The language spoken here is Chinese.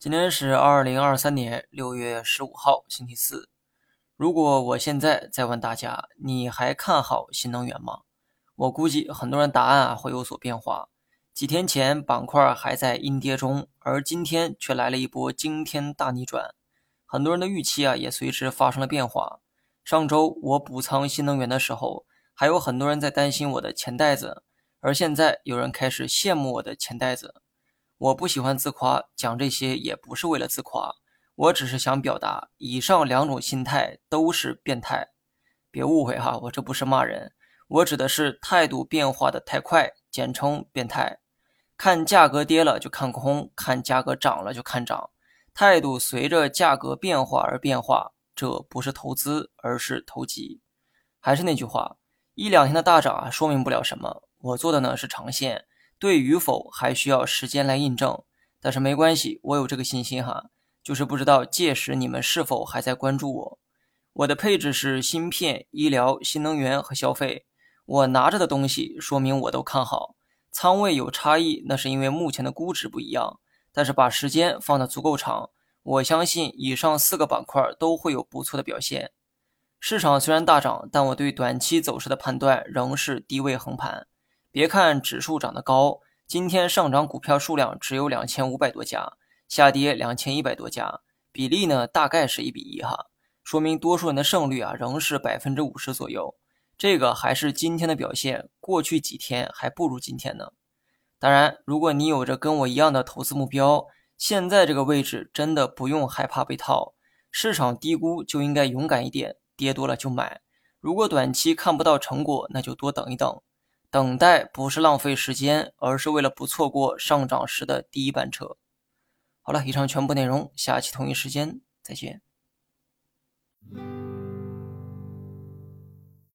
今天是二零二三年六月十五号，星期四。如果我现在再问大家，你还看好新能源吗？我估计很多人答案啊会有所变化。几天前板块还在阴跌中，而今天却来了一波惊天大逆转，很多人的预期啊也随之发生了变化。上周我补仓新能源的时候，还有很多人在担心我的钱袋子，而现在有人开始羡慕我的钱袋子。我不喜欢自夸，讲这些也不是为了自夸，我只是想表达，以上两种心态都是变态，别误会哈，我这不是骂人，我指的是态度变化的太快，简称变态。看价格跌了就看空，看价格涨了就看涨，态度随着价格变化而变化，这不是投资，而是投机。还是那句话，一两天的大涨啊，说明不了什么，我做的呢是长线。对与否还需要时间来印证，但是没关系，我有这个信心哈。就是不知道届时你们是否还在关注我。我的配置是芯片、医疗、新能源和消费。我拿着的东西说明我都看好。仓位有差异，那是因为目前的估值不一样。但是把时间放得足够长，我相信以上四个板块都会有不错的表现。市场虽然大涨，但我对短期走势的判断仍是低位横盘。别看指数涨得高，今天上涨股票数量只有两千五百多家，下跌两千一百多家，比例呢大概是一比一哈，说明多数人的胜率啊仍是百分之五十左右。这个还是今天的表现，过去几天还不如今天呢。当然，如果你有着跟我一样的投资目标，现在这个位置真的不用害怕被套，市场低估就应该勇敢一点，跌多了就买。如果短期看不到成果，那就多等一等。等待不是浪费时间，而是为了不错过上涨时的第一班车。好了，以上全部内容，下期同一时间再见。